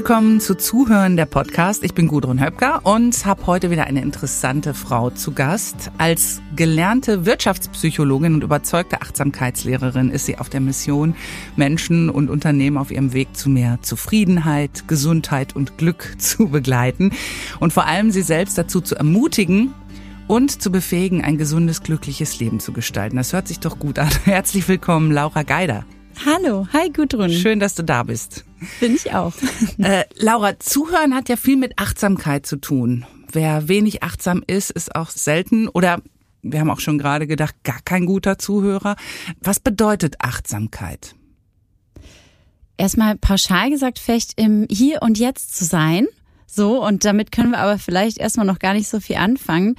willkommen zu Zuhören der Podcast. Ich bin Gudrun Höpker und habe heute wieder eine interessante Frau zu Gast. Als gelernte Wirtschaftspsychologin und überzeugte Achtsamkeitslehrerin ist sie auf der Mission, Menschen und Unternehmen auf ihrem Weg zu mehr Zufriedenheit, Gesundheit und Glück zu begleiten und vor allem sie selbst dazu zu ermutigen, und zu befähigen, ein gesundes, glückliches Leben zu gestalten. Das hört sich doch gut an. Herzlich willkommen, Laura Geider. Hallo, hi Gudrun. Schön, dass du da bist. Bin ich auch. Äh, Laura, Zuhören hat ja viel mit Achtsamkeit zu tun. Wer wenig achtsam ist, ist auch selten oder wir haben auch schon gerade gedacht, gar kein guter Zuhörer. Was bedeutet Achtsamkeit? Erstmal pauschal gesagt, vielleicht im Hier und Jetzt zu sein. So, und damit können wir aber vielleicht erstmal noch gar nicht so viel anfangen.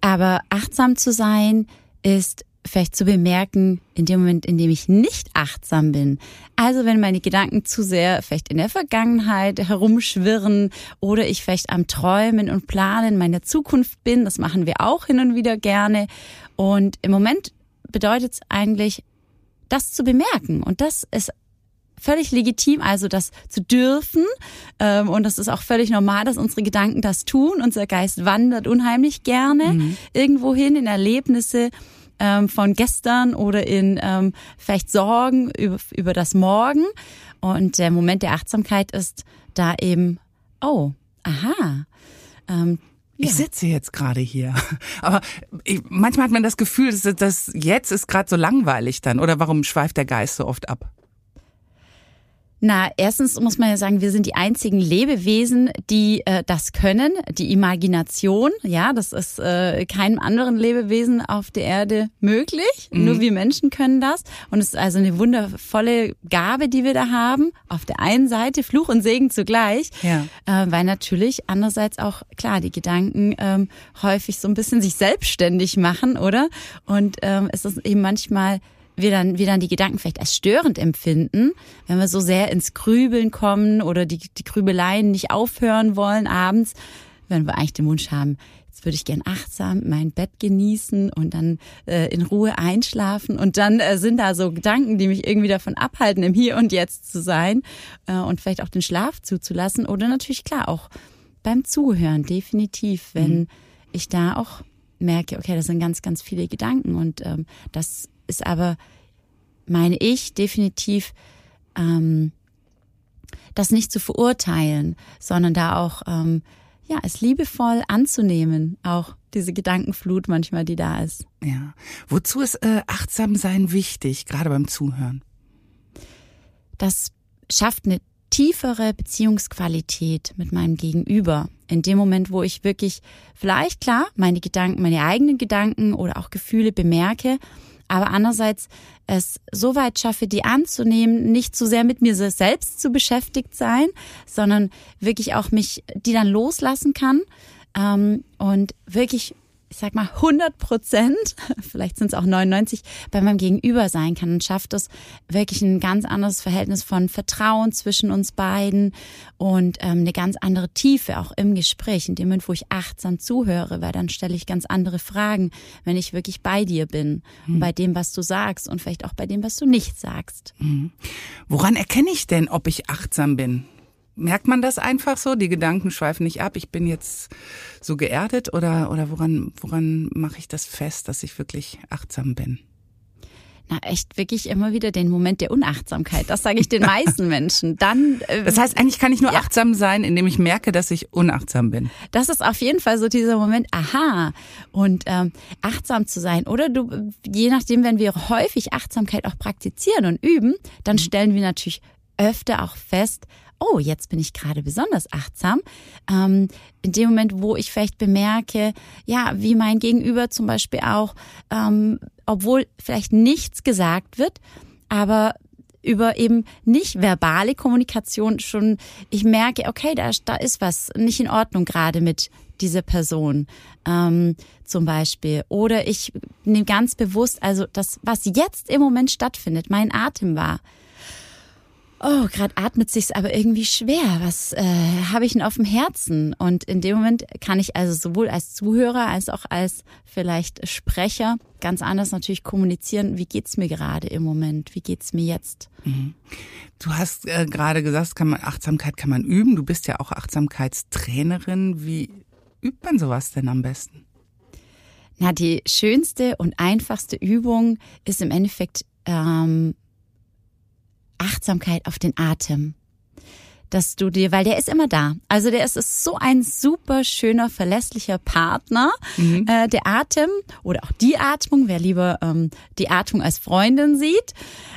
Aber achtsam zu sein ist vielleicht zu bemerken, in dem Moment, in dem ich nicht achtsam bin. Also wenn meine Gedanken zu sehr vielleicht in der Vergangenheit herumschwirren oder ich vielleicht am Träumen und Planen meiner Zukunft bin, das machen wir auch hin und wieder gerne. Und im Moment bedeutet es eigentlich, das zu bemerken. Und das ist völlig legitim, also das zu dürfen. Ähm, und das ist auch völlig normal, dass unsere Gedanken das tun. Unser Geist wandert unheimlich gerne mhm. irgendwo hin in Erlebnisse ähm, von gestern oder in ähm, vielleicht Sorgen über, über das Morgen. Und der Moment der Achtsamkeit ist da eben, oh, aha. Ähm, ich ja. sitze jetzt gerade hier. Aber ich, manchmal hat man das Gefühl, dass, dass jetzt ist gerade so langweilig dann. Oder warum schweift der Geist so oft ab? Na, erstens muss man ja sagen, wir sind die einzigen Lebewesen, die äh, das können, die Imagination. Ja, das ist äh, keinem anderen Lebewesen auf der Erde möglich. Mhm. Nur wir Menschen können das. Und es ist also eine wundervolle Gabe, die wir da haben. Auf der einen Seite Fluch und Segen zugleich, ja. äh, weil natürlich andererseits auch klar die Gedanken ähm, häufig so ein bisschen sich selbstständig machen, oder? Und ähm, es ist eben manchmal wir dann, wir dann die Gedanken vielleicht als störend empfinden, wenn wir so sehr ins Grübeln kommen oder die, die Grübeleien nicht aufhören wollen abends, wenn wir eigentlich den Wunsch haben, jetzt würde ich gern achtsam mein Bett genießen und dann äh, in Ruhe einschlafen und dann äh, sind da so Gedanken, die mich irgendwie davon abhalten, im Hier und Jetzt zu sein äh, und vielleicht auch den Schlaf zuzulassen oder natürlich klar auch beim Zuhören, definitiv, wenn mhm. ich da auch merke, okay, das sind ganz, ganz viele Gedanken und ähm, das ist aber, meine ich, definitiv ähm, das nicht zu verurteilen, sondern da auch ähm, ja es liebevoll anzunehmen, auch diese Gedankenflut manchmal, die da ist. Ja. Wozu ist äh, Achtsamsein wichtig, gerade beim Zuhören? Das schafft eine tiefere Beziehungsqualität mit meinem Gegenüber. In dem Moment, wo ich wirklich vielleicht klar meine Gedanken, meine eigenen Gedanken oder auch Gefühle bemerke aber andererseits es so weit schaffe, die anzunehmen, nicht zu sehr mit mir selbst zu beschäftigt sein, sondern wirklich auch mich, die dann loslassen kann ähm, und wirklich ich sag mal 100 Prozent, vielleicht sind es auch 99, bei meinem Gegenüber sein kann und schafft es wirklich ein ganz anderes Verhältnis von Vertrauen zwischen uns beiden und ähm, eine ganz andere Tiefe auch im Gespräch, in dem Moment, wo ich achtsam zuhöre, weil dann stelle ich ganz andere Fragen, wenn ich wirklich bei dir bin mhm. und bei dem, was du sagst und vielleicht auch bei dem, was du nicht sagst. Mhm. Woran erkenne ich denn, ob ich achtsam bin? Merkt man das einfach so? Die Gedanken schweifen nicht ab. Ich bin jetzt so geerdet oder, oder woran, woran mache ich das fest, dass ich wirklich achtsam bin? Na, echt wirklich immer wieder den Moment der Unachtsamkeit. Das sage ich den meisten Menschen. Dann. Äh, das heißt, eigentlich kann ich nur ja. achtsam sein, indem ich merke, dass ich unachtsam bin. Das ist auf jeden Fall so dieser Moment, aha. Und ähm, achtsam zu sein. Oder du, je nachdem, wenn wir häufig Achtsamkeit auch praktizieren und üben, dann mhm. stellen wir natürlich öfter auch fest, oh, jetzt bin ich gerade besonders achtsam. Ähm, in dem Moment, wo ich vielleicht bemerke, ja, wie mein Gegenüber zum Beispiel auch, ähm, obwohl vielleicht nichts gesagt wird, aber über eben nicht verbale Kommunikation schon, ich merke, okay, da, da ist was nicht in Ordnung gerade mit dieser Person ähm, zum Beispiel. Oder ich nehme ganz bewusst, also das, was jetzt im Moment stattfindet, mein Atem war oh, gerade atmet sich's aber irgendwie schwer. Was äh, habe ich denn auf dem Herzen? Und in dem Moment kann ich also sowohl als Zuhörer als auch als vielleicht Sprecher ganz anders natürlich kommunizieren. Wie geht's mir gerade im Moment? Wie geht's mir jetzt? Mhm. Du hast äh, gerade gesagt, kann man, Achtsamkeit kann man üben. Du bist ja auch Achtsamkeitstrainerin. Wie übt man sowas denn am besten? Na, die schönste und einfachste Übung ist im Endeffekt ähm, Achtsamkeit auf den Atem. Dass du dir, weil der ist immer da. Also der ist, ist so ein super schöner, verlässlicher Partner. Mhm. Äh, der Atem oder auch die Atmung, wer lieber ähm, die Atmung als Freundin sieht,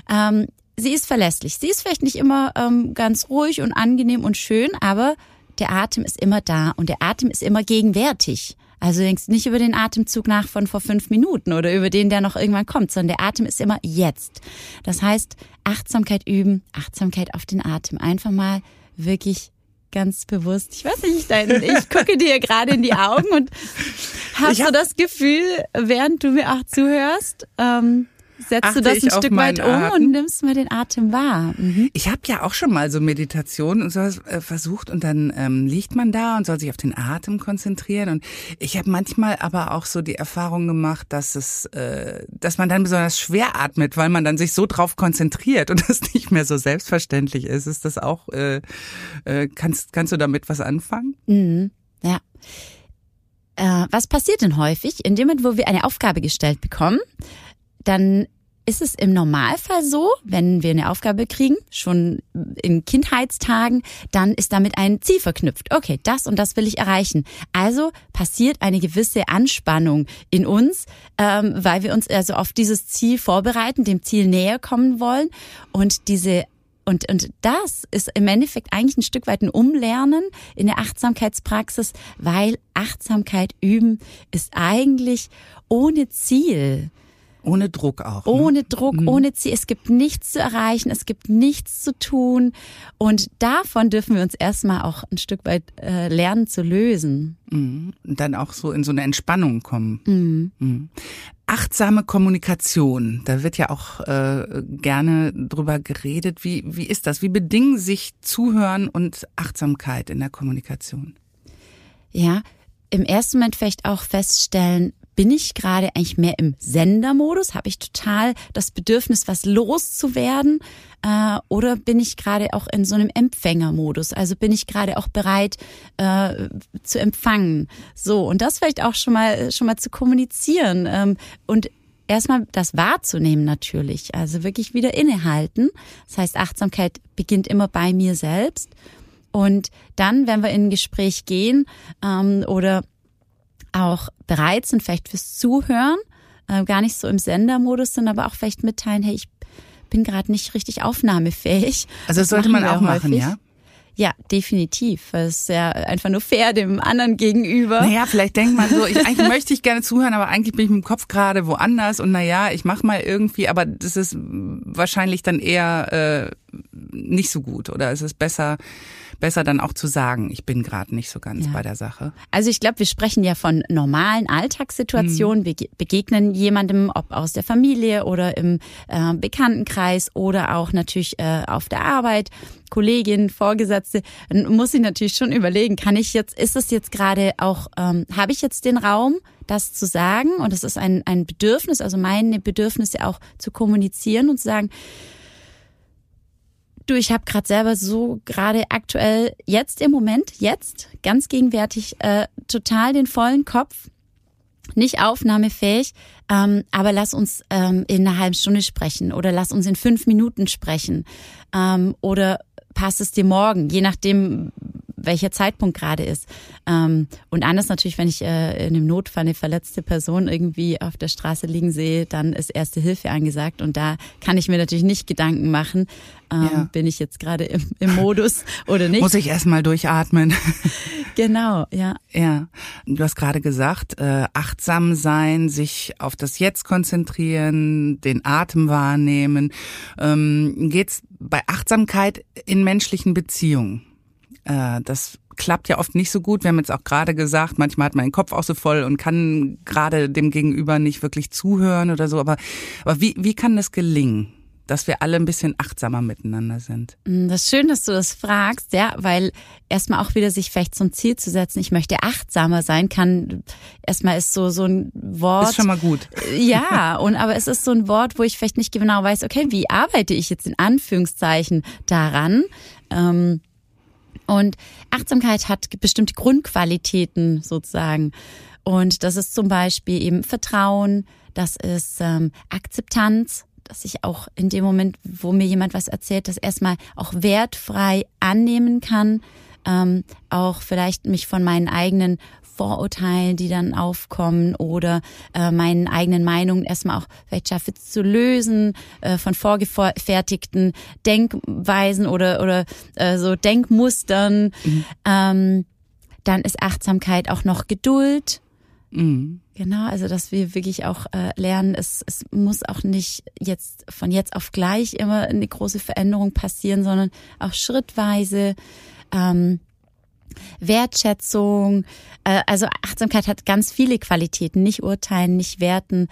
ähm, sie ist verlässlich. Sie ist vielleicht nicht immer ähm, ganz ruhig und angenehm und schön, aber der Atem ist immer da und der Atem ist immer gegenwärtig. Also denkst nicht über den Atemzug nach von vor fünf Minuten oder über den, der noch irgendwann kommt, sondern der Atem ist immer jetzt. Das heißt, Achtsamkeit üben, Achtsamkeit auf den Atem. Einfach mal wirklich ganz bewusst. Ich weiß nicht, ich gucke dir gerade in die Augen und hast hab, du das Gefühl, während du mir auch zuhörst, ähm, setzt du das ein Stück weit um Atem. und nimmst mal den Atem wahr. Mhm. Ich habe ja auch schon mal so Meditation und sowas äh, versucht und dann ähm, liegt man da und soll sich auf den Atem konzentrieren und ich habe manchmal aber auch so die Erfahrung gemacht, dass es, äh, dass man dann besonders schwer atmet, weil man dann sich so drauf konzentriert und das nicht mehr so selbstverständlich ist. Ist das auch? Äh, äh, kannst kannst du damit was anfangen? Mhm. Ja. Äh, was passiert denn häufig? In dem Moment, wo wir eine Aufgabe gestellt bekommen, dann ist es im Normalfall so, wenn wir eine Aufgabe kriegen, schon in Kindheitstagen, dann ist damit ein Ziel verknüpft. Okay, das und das will ich erreichen. Also passiert eine gewisse Anspannung in uns, ähm, weil wir uns also auf dieses Ziel vorbereiten, dem Ziel näher kommen wollen. Und diese und, und das ist im Endeffekt eigentlich ein Stück weit ein Umlernen in der Achtsamkeitspraxis, weil Achtsamkeit üben ist eigentlich ohne Ziel. Ohne Druck auch. Ne? Ohne Druck, mhm. ohne Ziel. Es gibt nichts zu erreichen, es gibt nichts zu tun. Und davon dürfen wir uns erstmal auch ein Stück weit äh, lernen zu lösen. Mhm. Und dann auch so in so eine Entspannung kommen. Mhm. mhm. Achtsame Kommunikation, da wird ja auch äh, gerne drüber geredet. Wie, wie ist das? Wie bedingen sich Zuhören und Achtsamkeit in der Kommunikation? Ja, im ersten Moment vielleicht auch feststellen, bin ich gerade eigentlich mehr im Sendermodus? Habe ich total das Bedürfnis, was loszuwerden? Äh, oder bin ich gerade auch in so einem Empfängermodus? Also bin ich gerade auch bereit äh, zu empfangen? So, und das vielleicht auch schon mal, schon mal zu kommunizieren. Ähm, und erstmal das wahrzunehmen natürlich. Also wirklich wieder innehalten. Das heißt, Achtsamkeit beginnt immer bei mir selbst. Und dann, wenn wir in ein Gespräch gehen ähm, oder auch bereit sind, vielleicht fürs Zuhören, äh, gar nicht so im Sendermodus sind, aber auch vielleicht mitteilen, hey, ich bin gerade nicht richtig aufnahmefähig. Also das, das sollte man auch machen, ja? Ja, definitiv. Es ist ja einfach nur fair dem anderen gegenüber. Naja, vielleicht denkt man so, ich, eigentlich möchte ich gerne zuhören, aber eigentlich bin ich mit dem Kopf gerade woanders und naja, ich mache mal irgendwie, aber das ist wahrscheinlich dann eher äh, nicht so gut oder es ist besser, besser dann auch zu sagen, ich bin gerade nicht so ganz ja. bei der Sache. Also ich glaube, wir sprechen ja von normalen Alltagssituationen. Mhm. Wir begegnen jemandem, ob aus der Familie oder im äh, Bekanntenkreis oder auch natürlich äh, auf der Arbeit, Kollegin, Vorgesetzte. Dann muss ich natürlich schon überlegen, kann ich jetzt, ist es jetzt gerade auch, ähm, habe ich jetzt den Raum? das zu sagen und es ist ein, ein Bedürfnis, also meine Bedürfnisse auch zu kommunizieren und zu sagen, Du, ich habe gerade selber so gerade aktuell jetzt im Moment, jetzt ganz gegenwärtig äh, total den vollen Kopf, nicht aufnahmefähig, ähm, aber lass uns ähm, in einer halben Stunde sprechen oder lass uns in fünf Minuten sprechen ähm, oder passt es dir morgen, je nachdem, welcher Zeitpunkt gerade ist. Ähm, und anders natürlich, wenn ich äh, in einem Notfall eine verletzte Person irgendwie auf der Straße liegen sehe, dann ist Erste Hilfe angesagt. Und da kann ich mir natürlich nicht Gedanken machen, ähm, ja. bin ich jetzt gerade im, im Modus oder nicht. Muss ich erstmal durchatmen. genau, ja. Ja, du hast gerade gesagt, äh, achtsam sein, sich auf das Jetzt konzentrieren, den Atem wahrnehmen. Ähm, geht's bei Achtsamkeit in menschlichen Beziehungen? Äh, das klappt ja oft nicht so gut. Wir haben jetzt auch gerade gesagt, manchmal hat man den Kopf auch so voll und kann gerade dem Gegenüber nicht wirklich zuhören oder so. Aber, aber wie, wie kann das gelingen? dass wir alle ein bisschen achtsamer miteinander sind. Mm, das ist schön, dass du das fragst, ja, weil erstmal auch wieder sich vielleicht zum Ziel zu setzen, ich möchte achtsamer sein, kann erstmal ist so so ein Wort. Ist schon mal gut. Ja, und aber es ist so ein Wort, wo ich vielleicht nicht genau weiß, okay, wie arbeite ich jetzt in Anführungszeichen daran? Ähm, und Achtsamkeit hat bestimmte Grundqualitäten sozusagen. Und das ist zum Beispiel eben Vertrauen, das ist ähm, Akzeptanz, dass ich auch in dem Moment, wo mir jemand was erzählt, das erstmal auch wertfrei annehmen kann, ähm, auch vielleicht mich von meinen eigenen Vorurteilen, die dann aufkommen oder äh, meinen eigenen Meinungen erstmal auch vielleicht schaffe zu lösen äh, von vorgefertigten Denkweisen oder oder äh, so Denkmustern. Mhm. Ähm, dann ist Achtsamkeit auch noch Geduld. Mhm. Genau, also dass wir wirklich auch äh, lernen, es, es muss auch nicht jetzt von jetzt auf gleich immer eine große Veränderung passieren, sondern auch schrittweise. Ähm, Wertschätzung, äh, also Achtsamkeit hat ganz viele Qualitäten, nicht urteilen, nicht werten.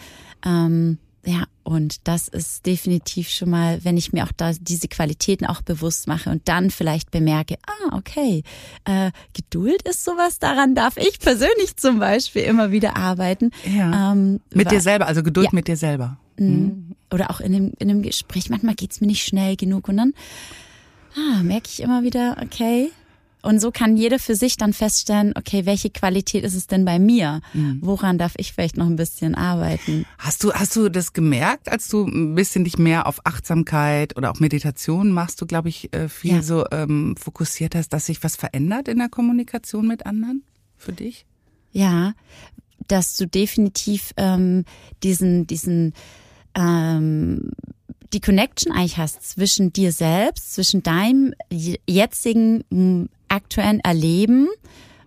Ähm, ja, und das ist definitiv schon mal, wenn ich mir auch da diese Qualitäten auch bewusst mache und dann vielleicht bemerke, ah, okay, äh, Geduld ist sowas, daran darf ich persönlich zum Beispiel immer wieder arbeiten. Ja. Ähm, mit dir selber, also Geduld ja. mit dir selber. Mhm. mhm. Oder auch in dem, in dem Gespräch, manchmal geht's mir nicht schnell genug und dann ah, merke ich immer wieder, okay, und so kann jeder für sich dann feststellen, okay, welche Qualität ist es denn bei mir? Mhm. Woran darf ich vielleicht noch ein bisschen arbeiten? Hast du, hast du das gemerkt, als du ein bisschen dich mehr auf Achtsamkeit oder auch Meditation machst du, glaube ich, äh, viel ja. so ähm, fokussiert hast, dass sich was verändert in der Kommunikation mit anderen für dich? Ja, dass du definitiv ähm, diesen, diesen ähm, die Connection eigentlich hast zwischen dir selbst, zwischen deinem jetzigen aktuellen Erleben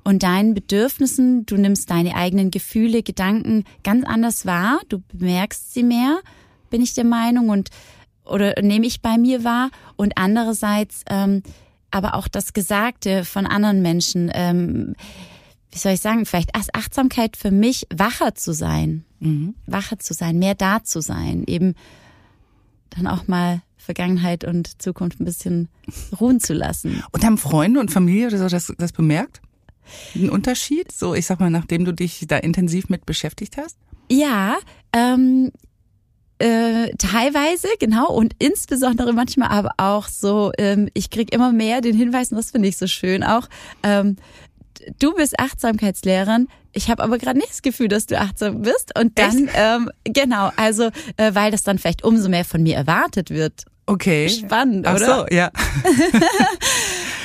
und deinen Bedürfnissen. Du nimmst deine eigenen Gefühle, Gedanken ganz anders wahr. Du bemerkst sie mehr, bin ich der Meinung, und oder nehme ich bei mir wahr. Und andererseits ähm, aber auch das Gesagte von anderen Menschen. Ähm, wie soll ich sagen, vielleicht als Achtsamkeit für mich, wacher zu sein, mhm. wacher zu sein, mehr da zu sein, eben dann auch mal Vergangenheit und Zukunft ein bisschen ruhen zu lassen. Und haben Freunde und Familie oder so das, das bemerkt? Ein Unterschied? So, ich sag mal, nachdem du dich da intensiv mit beschäftigt hast? Ja, ähm, äh, teilweise, genau, und insbesondere manchmal aber auch so, ähm, ich krieg immer mehr den Hinweis, und das finde ich so schön auch, ähm, du bist Achtsamkeitslehrerin, ich habe aber gerade nicht das Gefühl, dass du achtsam bist. Und dann, ähm, genau, also äh, weil das dann vielleicht umso mehr von mir erwartet wird. Okay. Spannend, Ach oder? so, ja.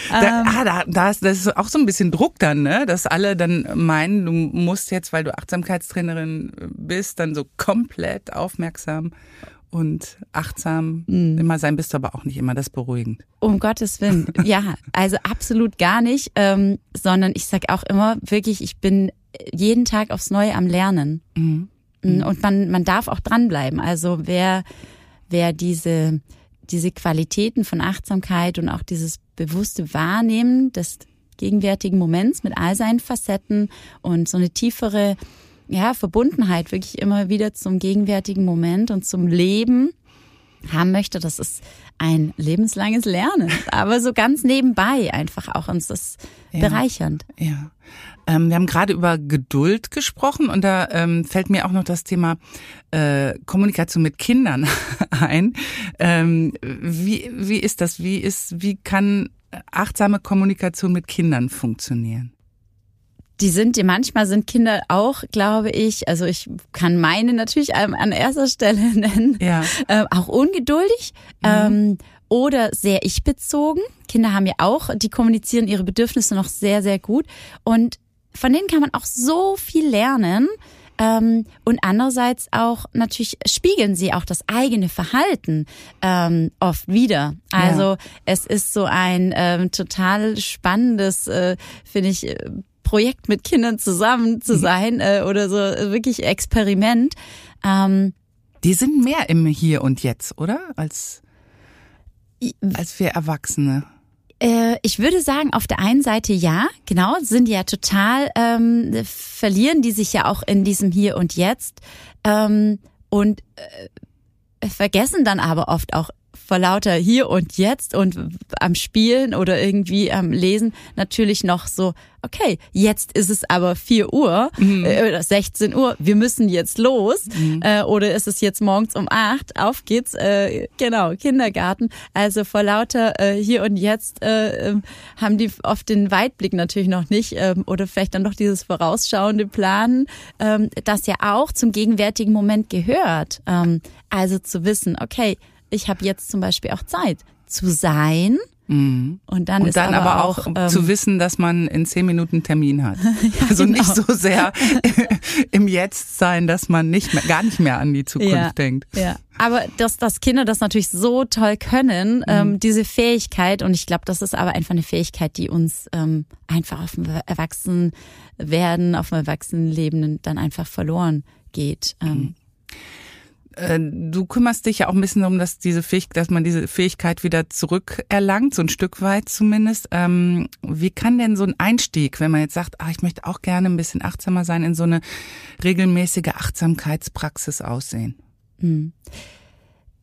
Da, ähm. ah, da, da ist, das ist auch so ein bisschen Druck dann, ne? Dass alle dann meinen, du musst jetzt, weil du Achtsamkeitstrainerin bist, dann so komplett aufmerksam und achtsam mhm. immer sein, bist du aber auch nicht immer das beruhigend. Um Gottes Willen, ja, also absolut gar nicht, ähm, sondern ich sag auch immer wirklich, ich bin jeden Tag aufs Neue am Lernen. Mhm. mhm. Und man, man darf auch dranbleiben. Also wer, wer diese, diese Qualitäten von Achtsamkeit und auch dieses bewusste Wahrnehmen des gegenwärtigen Moments mit all seinen Facetten und so eine tiefere ja, Verbundenheit wirklich immer wieder zum gegenwärtigen Moment und zum Leben haben möchte, das ist ein lebenslanges Lernen, aber so ganz nebenbei einfach auch uns das ja, bereichernd. Ja. Ähm, wir haben gerade über Geduld gesprochen und da ähm, fällt mir auch noch das Thema äh, Kommunikation mit Kindern ein. Ähm, wie, wie ist das? Wie ist, wie kann achtsame Kommunikation mit Kindern funktionieren? Die sind, die manchmal sind Kinder auch, glaube ich, also ich kann meine natürlich an erster Stelle nennen, ja. äh, auch ungeduldig mhm. ähm, oder sehr ich-bezogen. Kinder haben ja auch, die kommunizieren ihre Bedürfnisse noch sehr, sehr gut und von denen kann man auch so viel lernen. Ähm, und andererseits auch natürlich spiegeln sie auch das eigene Verhalten ähm, oft wieder. Also ja. es ist so ein ähm, total spannendes, äh, finde ich, äh, Projekt mit Kindern zusammen zu mhm. sein äh, oder so äh, wirklich Experiment. Ähm, die sind mehr im Hier und Jetzt, oder? Als, als wir Erwachsene. Äh, ich würde sagen, auf der einen Seite ja, genau, sind ja total, ähm, verlieren die sich ja auch in diesem Hier und Jetzt. Ähm, und äh, vergessen dann aber oft auch vor lauter hier und jetzt und am Spielen oder irgendwie am Lesen natürlich noch so, okay, jetzt ist es aber 4 Uhr mhm. äh, oder 16 Uhr, wir müssen jetzt los. Mhm. Äh, oder ist es jetzt morgens um 8, auf geht's, äh, genau, Kindergarten. Also vor lauter äh, hier und jetzt äh, ähm, haben die oft den Weitblick natürlich noch nicht äh, oder vielleicht dann noch dieses vorausschauende Planen, äh, das ja auch zum gegenwärtigen Moment gehört. Ähm, also zu wissen, okay, ich habe jetzt zum Beispiel auch Zeit zu sein. Mhm. Und dann, und ist dann aber, aber auch, ähm, zu wissen, dass man in zehn Minuten Termin hat. ja, also genau. nicht so sehr im Jetzt sein, dass man nicht mehr, gar nicht mehr an die Zukunft ja, denkt. Ja. Aber dass, dass Kinder das natürlich so toll können, mhm. ähm, diese Fähigkeit, und ich glaube, das ist aber einfach eine Fähigkeit, die uns ähm, einfach auf dem Erwachsenwerden, auf dem Erwachsenenleben dann einfach verloren geht. Ähm. Mhm. Äh, du kümmerst dich ja auch ein bisschen um, dass diese Fähigkeit, dass man diese Fähigkeit wieder zurückerlangt, so ein Stück weit zumindest. Ähm, wie kann denn so ein Einstieg, wenn man jetzt sagt, ah, ich möchte auch gerne ein bisschen achtsamer sein, in so eine regelmäßige Achtsamkeitspraxis aussehen? Hm.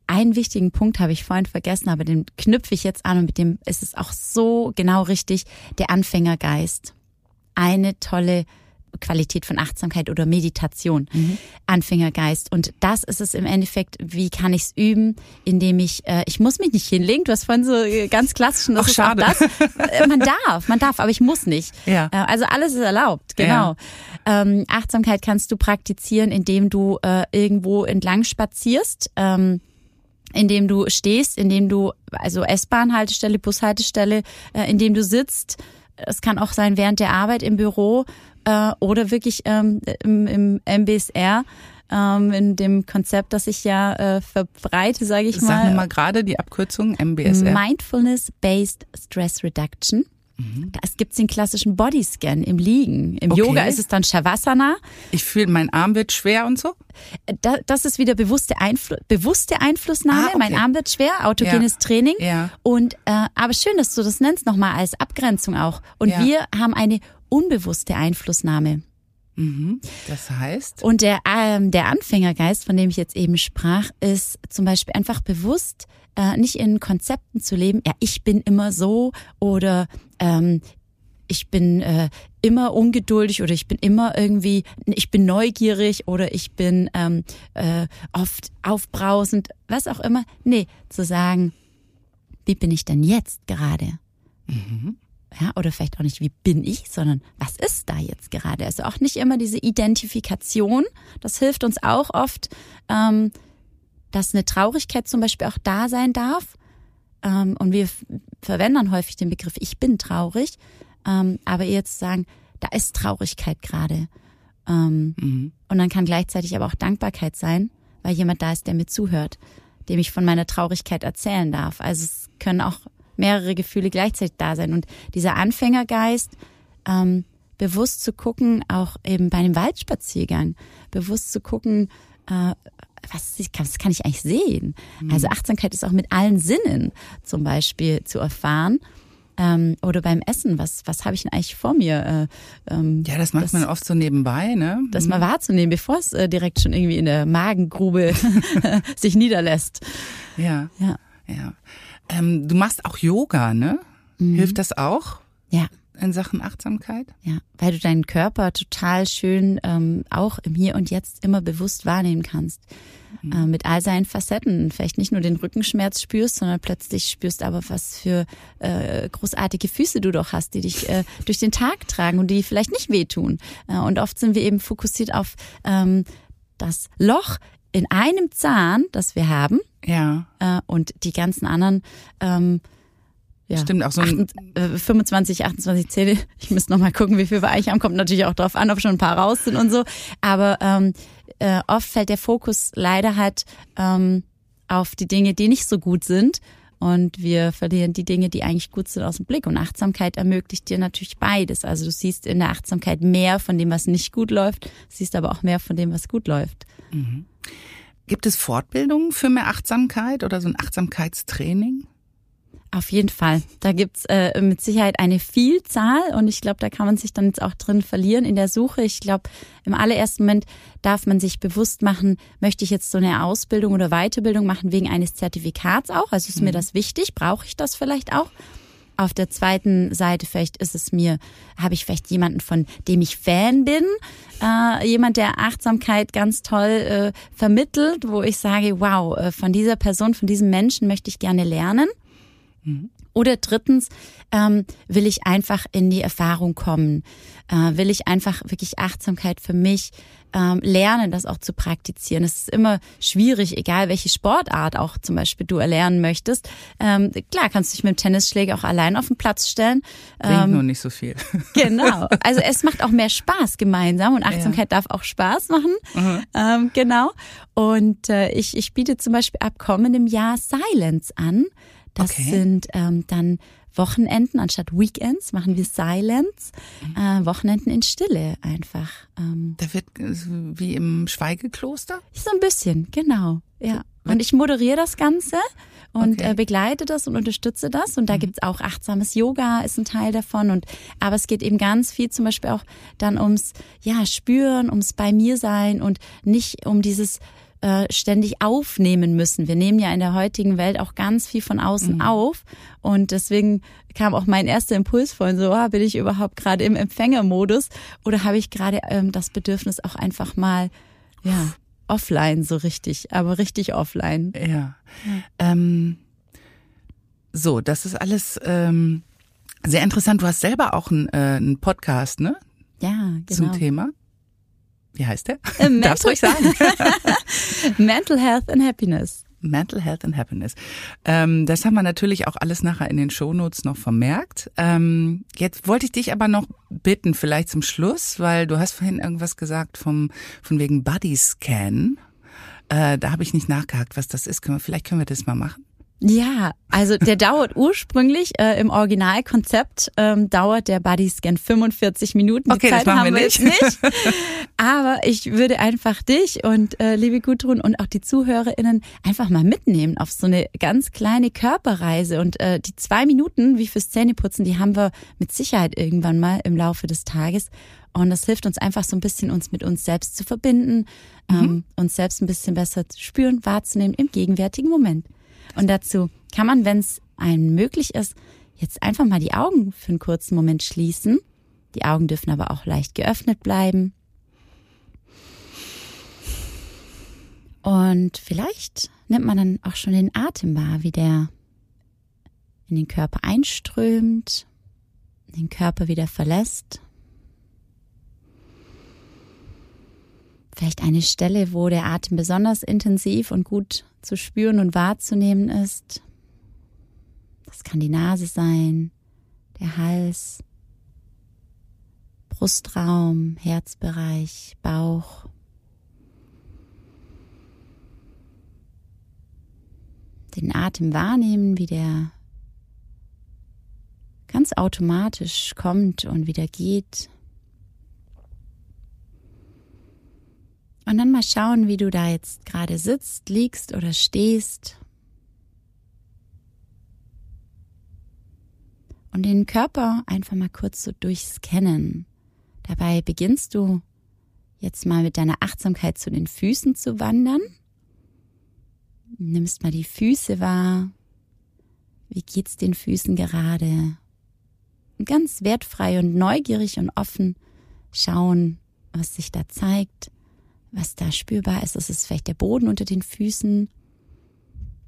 Einen wichtigen Punkt habe ich vorhin vergessen, aber den knüpfe ich jetzt an und mit dem ist es auch so genau richtig, der Anfängergeist. Eine tolle Qualität von Achtsamkeit oder Meditation, mhm. Anfängergeist. Und das ist es im Endeffekt, wie kann ich es üben, indem ich, äh, ich muss mich nicht hinlegen, du hast vorhin so äh, ganz klassisch, das Ach, schade. das. Äh, man darf, man darf, aber ich muss nicht. Ja. Äh, also alles ist erlaubt, genau. Ja. Ähm, Achtsamkeit kannst du praktizieren, indem du äh, irgendwo entlang spazierst. Ähm, indem du stehst, indem du, also S-Bahn-Haltestelle, Bushaltestelle, äh, indem du sitzt. Es kann auch sein während der Arbeit im Büro äh, oder wirklich ähm, im, im MBSR ähm, in dem Konzept, das ich ja äh, verbreite, sage ich mal. Sag mal gerade die Abkürzung MBSR. Mindfulness-Based Stress Reduction. Mhm. Es gibt den klassischen Bodyscan im Liegen. Im okay. Yoga ist es dann Shavasana. Ich fühle, mein Arm wird schwer und so. das ist wieder bewusste, Einfl bewusste Einflussnahme. Ah, okay. Mein Arm wird schwer, autogenes ja. Training. Ja. Und äh, aber schön, dass du das nennst nochmal als Abgrenzung auch. Und ja. wir haben eine unbewusste Einflussnahme. Mhm. Das heißt? Und der, ähm, der Anfängergeist, von dem ich jetzt eben sprach, ist zum Beispiel einfach bewusst, äh, nicht in Konzepten zu leben, ja, ich bin immer so oder ähm, ich bin äh, immer ungeduldig oder ich bin immer irgendwie, ich bin neugierig oder ich bin ähm, äh, oft aufbrausend, was auch immer. Nee, zu sagen, wie bin ich denn jetzt gerade? Mhm. Ja, oder vielleicht auch nicht, wie bin ich, sondern was ist da jetzt gerade? Also auch nicht immer diese Identifikation. Das hilft uns auch oft, ähm, dass eine Traurigkeit zum Beispiel auch da sein darf. Ähm, und wir verwenden häufig den Begriff, ich bin traurig. Ähm, aber eher zu sagen, da ist Traurigkeit gerade. Ähm, mhm. Und dann kann gleichzeitig aber auch Dankbarkeit sein, weil jemand da ist, der mir zuhört, dem ich von meiner Traurigkeit erzählen darf. Also es können auch mehrere Gefühle gleichzeitig da sein. Und dieser Anfängergeist, ähm, bewusst zu gucken, auch eben bei einem Waldspaziergang, bewusst zu gucken, äh, was, was kann ich eigentlich sehen? Mhm. Also Achtsamkeit ist auch mit allen Sinnen zum Beispiel zu erfahren. Ähm, oder beim Essen, was, was habe ich denn eigentlich vor mir? Äh, ähm, ja, das macht das, man oft so nebenbei, ne? Das mal mhm. wahrzunehmen, bevor es äh, direkt schon irgendwie in der Magengrube sich niederlässt. Ja. Ja. ja. Ähm, du machst auch Yoga, ne? Mhm. Hilft das auch? Ja. In Sachen Achtsamkeit? Ja, weil du deinen Körper total schön ähm, auch im Hier und Jetzt immer bewusst wahrnehmen kannst. Mhm. Äh, mit all seinen Facetten. Vielleicht nicht nur den Rückenschmerz spürst, sondern plötzlich spürst aber, was für äh, großartige Füße du doch hast, die dich äh, durch den Tag tragen und die vielleicht nicht wehtun. Äh, und oft sind wir eben fokussiert auf ähm, das Loch in einem Zahn, das wir haben. Ja. Äh, und die ganzen anderen, ähm, ja, Stimmt, auch so ein 28, 25, 28 Zähne. Ich müsste noch mal gucken, wie viel bei euch haben. Kommt natürlich auch drauf an, ob schon ein paar raus sind und so. Aber ähm, äh, oft fällt der Fokus leider halt ähm, auf die Dinge, die nicht so gut sind. Und wir verlieren die Dinge, die eigentlich gut sind, aus dem Blick. Und Achtsamkeit ermöglicht dir natürlich beides. Also du siehst in der Achtsamkeit mehr von dem, was nicht gut läuft, siehst aber auch mehr von dem, was gut läuft. Mhm. Gibt es Fortbildungen für mehr Achtsamkeit oder so ein Achtsamkeitstraining? Auf jeden Fall. Da gibt's äh, mit Sicherheit eine Vielzahl und ich glaube, da kann man sich dann jetzt auch drin verlieren in der Suche. Ich glaube, im allerersten Moment darf man sich bewusst machen, möchte ich jetzt so eine Ausbildung oder Weiterbildung machen wegen eines Zertifikats auch? Also ist mhm. mir das wichtig? Brauche ich das vielleicht auch? Auf der zweiten Seite vielleicht ist es mir, habe ich vielleicht jemanden, von dem ich Fan bin, äh, jemand, der Achtsamkeit ganz toll äh, vermittelt, wo ich sage, wow, äh, von dieser Person, von diesem Menschen möchte ich gerne lernen. Oder drittens ähm, will ich einfach in die Erfahrung kommen, äh, will ich einfach wirklich Achtsamkeit für mich ähm, lernen, das auch zu praktizieren. Es ist immer schwierig, egal welche Sportart auch zum Beispiel du erlernen möchtest. Ähm, klar kannst du dich mit dem Tennisschläger auch allein auf den Platz stellen. Bringt ähm, nur nicht so viel. Genau. Also es macht auch mehr Spaß gemeinsam und Achtsamkeit ja. darf auch Spaß machen. Mhm. Ähm, genau. Und äh, ich, ich biete zum Beispiel ab kommendem Jahr Silence an. Das okay. sind ähm, dann Wochenenden anstatt Weekends machen wir Silence, mhm. äh, Wochenenden in Stille einfach. Ähm. Da wird wie im Schweigekloster? So ein bisschen, genau. Ja. Und ich moderiere das Ganze und okay. äh, begleite das und unterstütze das. Und da mhm. gibt's auch achtsames Yoga, ist ein Teil davon. Und aber es geht eben ganz viel zum Beispiel auch dann ums ja spüren, ums bei mir sein und nicht um dieses äh, ständig aufnehmen müssen. Wir nehmen ja in der heutigen Welt auch ganz viel von außen mhm. auf und deswegen kam auch mein erster Impuls vorhin so, ah, bin ich überhaupt gerade im Empfängermodus oder habe ich gerade ähm, das Bedürfnis auch einfach mal ja offline so richtig, aber richtig offline. Ja. ja. Ähm, so, das ist alles ähm, sehr interessant. Du hast selber auch einen, äh, einen Podcast, ne? Ja, genau. Zum Thema. Wie heißt der? Äh, Darfst du ruhig sagen. Mental Health and Happiness. Mental Health and Happiness. Ähm, das haben wir natürlich auch alles nachher in den Shownotes noch vermerkt. Ähm, jetzt wollte ich dich aber noch bitten, vielleicht zum Schluss, weil du hast vorhin irgendwas gesagt vom von wegen Body Scan. Äh, da habe ich nicht nachgehakt, was das ist. Können wir, vielleicht können wir das mal machen. Ja, also der dauert ursprünglich äh, im Originalkonzept ähm, dauert der Bodyscan 45 Minuten. Die okay, Zeit das machen wir nicht. nicht. Aber ich würde einfach dich und äh, liebe Gudrun und auch die ZuhörerInnen einfach mal mitnehmen auf so eine ganz kleine Körperreise. Und äh, die zwei Minuten, wie fürs Zähneputzen, die haben wir mit Sicherheit irgendwann mal im Laufe des Tages. Und das hilft uns einfach so ein bisschen, uns mit uns selbst zu verbinden, mhm. ähm, uns selbst ein bisschen besser zu spüren, wahrzunehmen im gegenwärtigen Moment. Und dazu kann man, wenn es einem möglich ist, jetzt einfach mal die Augen für einen kurzen Moment schließen. Die Augen dürfen aber auch leicht geöffnet bleiben. Und vielleicht nimmt man dann auch schon den Atem wahr, wie der in den Körper einströmt, den Körper wieder verlässt. Vielleicht eine Stelle, wo der Atem besonders intensiv und gut zu spüren und wahrzunehmen ist. Das kann die Nase sein, der Hals, Brustraum, Herzbereich, Bauch. Den Atem wahrnehmen, wie der ganz automatisch kommt und wieder geht. Und dann mal schauen, wie du da jetzt gerade sitzt, liegst oder stehst. Und den Körper einfach mal kurz so durchscannen. Dabei beginnst du jetzt mal mit deiner Achtsamkeit zu den Füßen zu wandern. Nimmst mal die Füße wahr. Wie geht's den Füßen gerade? Ganz wertfrei und neugierig und offen schauen, was sich da zeigt was da spürbar ist. Ist es vielleicht der Boden unter den Füßen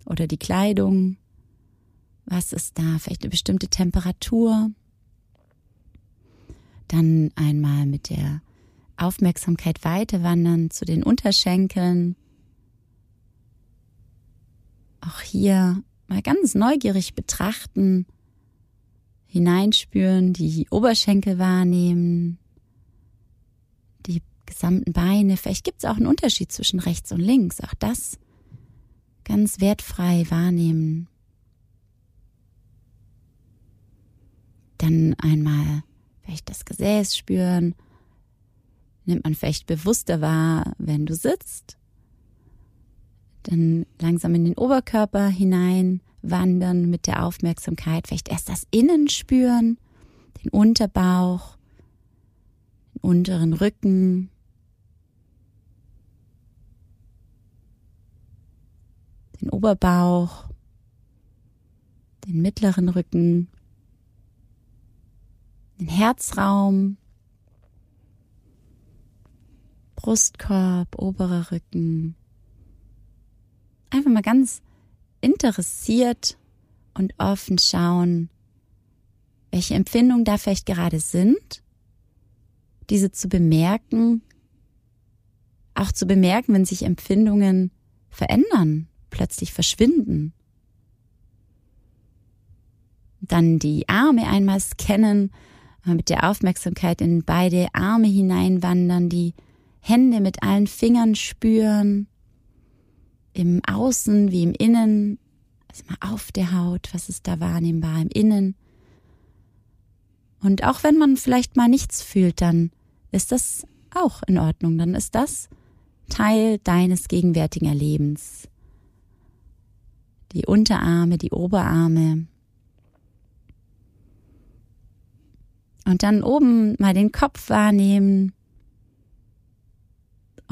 oder die Kleidung? Was ist da? Vielleicht eine bestimmte Temperatur? Dann einmal mit der Aufmerksamkeit weiter wandern zu den Unterschenkeln. Auch hier mal ganz neugierig betrachten, hineinspüren, die Oberschenkel wahrnehmen, gesamten Beine. Vielleicht gibt es auch einen Unterschied zwischen rechts und links. Auch das ganz wertfrei wahrnehmen. Dann einmal vielleicht das Gesäß spüren. Nimmt man vielleicht bewusster wahr, wenn du sitzt. Dann langsam in den Oberkörper hinein wandern mit der Aufmerksamkeit. Vielleicht erst das Innen spüren, den Unterbauch, den unteren Rücken. Den Oberbauch, den mittleren Rücken, den Herzraum, Brustkorb, oberer Rücken. Einfach mal ganz interessiert und offen schauen, welche Empfindungen da vielleicht gerade sind, diese zu bemerken, auch zu bemerken, wenn sich Empfindungen verändern, plötzlich verschwinden. Dann die Arme einmal scannen, mit der Aufmerksamkeit in beide Arme hineinwandern, die Hände mit allen Fingern spüren, im Außen wie im Innen, also mal auf der Haut, was ist da wahrnehmbar im Innen. Und auch wenn man vielleicht mal nichts fühlt, dann ist das auch in Ordnung, dann ist das Teil deines gegenwärtigen Erlebens. Die Unterarme, die Oberarme. Und dann oben mal den Kopf wahrnehmen,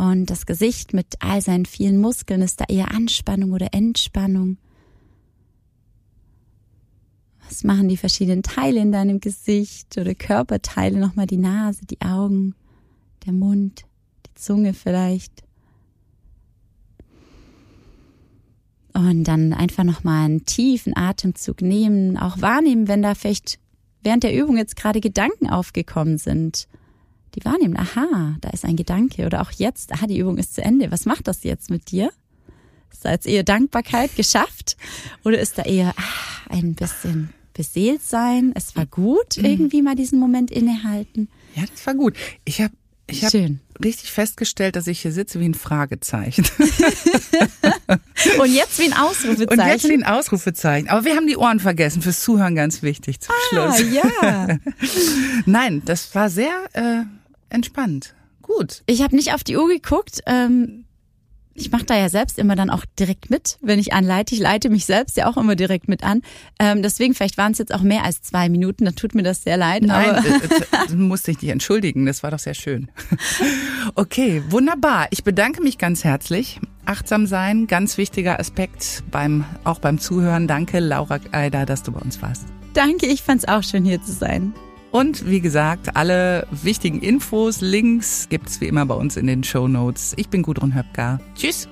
und das Gesicht mit all seinen vielen Muskeln, ist da eher Anspannung oder Entspannung? Was machen die verschiedenen Teile in deinem Gesicht oder Körperteile? Nochmal die Nase, die Augen, der Mund, die Zunge vielleicht. Und dann einfach nochmal einen tiefen Atemzug nehmen, auch wahrnehmen, wenn da vielleicht während der Übung jetzt gerade Gedanken aufgekommen sind die wahrnehmen, aha, da ist ein Gedanke oder auch jetzt, aha, die Übung ist zu Ende. Was macht das jetzt mit dir? Ist da jetzt eher Dankbarkeit geschafft oder ist da eher ach, ein bisschen beseelt sein? Es war gut, mhm. irgendwie mal diesen Moment innehalten. Ja, das war gut. Ich habe ich hab richtig festgestellt, dass ich hier sitze wie ein Fragezeichen. Und jetzt wie ein Ausrufezeichen. Und jetzt wie ein Ausrufezeichen. Aber wir haben die Ohren vergessen. Fürs Zuhören ganz wichtig zum ah, Schluss. ja. Nein, das war sehr äh, entspannt. Gut. Ich habe nicht auf die Uhr geguckt. Ähm, ich mache da ja selbst immer dann auch direkt mit, wenn ich anleite. Ich leite mich selbst ja auch immer direkt mit an. Ähm, deswegen, vielleicht waren es jetzt auch mehr als zwei Minuten. Da tut mir das sehr leid. Nein, aber äh, äh, musste ich dich entschuldigen. Das war doch sehr schön. Okay, wunderbar. Ich bedanke mich ganz herzlich. Achtsam sein, ganz wichtiger Aspekt beim, auch beim Zuhören. Danke, Laura Eider, dass du bei uns warst. Danke, ich fand's auch schön hier zu sein. Und wie gesagt, alle wichtigen Infos, Links gibt's wie immer bei uns in den Show Notes. Ich bin Gudrun Höpker. Tschüss.